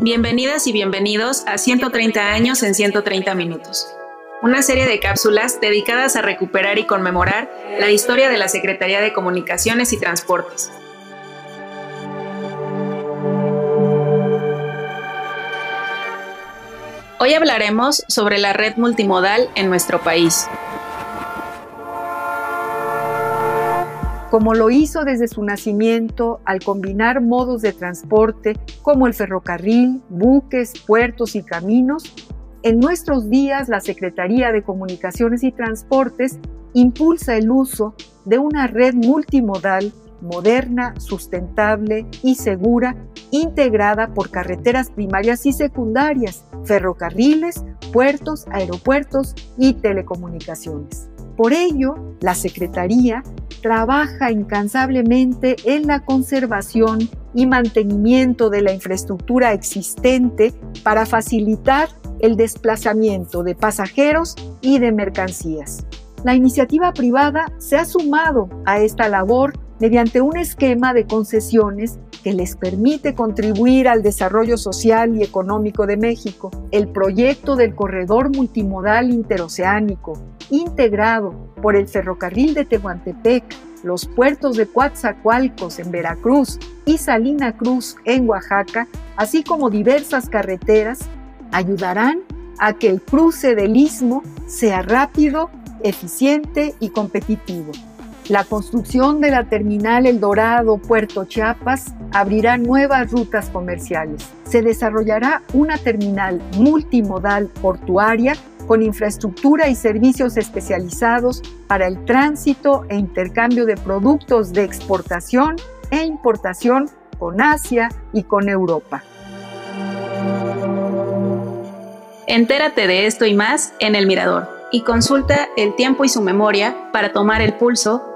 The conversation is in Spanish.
Bienvenidas y bienvenidos a 130 años en 130 minutos, una serie de cápsulas dedicadas a recuperar y conmemorar la historia de la Secretaría de Comunicaciones y Transportes. Hoy hablaremos sobre la red multimodal en nuestro país. Como lo hizo desde su nacimiento al combinar modos de transporte como el ferrocarril, buques, puertos y caminos, en nuestros días la Secretaría de Comunicaciones y Transportes impulsa el uso de una red multimodal moderna, sustentable y segura, integrada por carreteras primarias y secundarias, ferrocarriles, puertos, aeropuertos y telecomunicaciones. Por ello, la Secretaría trabaja incansablemente en la conservación y mantenimiento de la infraestructura existente para facilitar el desplazamiento de pasajeros y de mercancías. La iniciativa privada se ha sumado a esta labor mediante un esquema de concesiones que les permite contribuir al desarrollo social y económico de México. El proyecto del corredor multimodal interoceánico, integrado por el ferrocarril de Tehuantepec, los puertos de Coatzacoalcos en Veracruz y Salina Cruz en Oaxaca, así como diversas carreteras, ayudarán a que el cruce del istmo sea rápido, eficiente y competitivo. La construcción de la terminal El Dorado Puerto Chiapas abrirá nuevas rutas comerciales. Se desarrollará una terminal multimodal portuaria con infraestructura y servicios especializados para el tránsito e intercambio de productos de exportación e importación con Asia y con Europa. Entérate de esto y más en El Mirador y consulta el tiempo y su memoria para tomar el pulso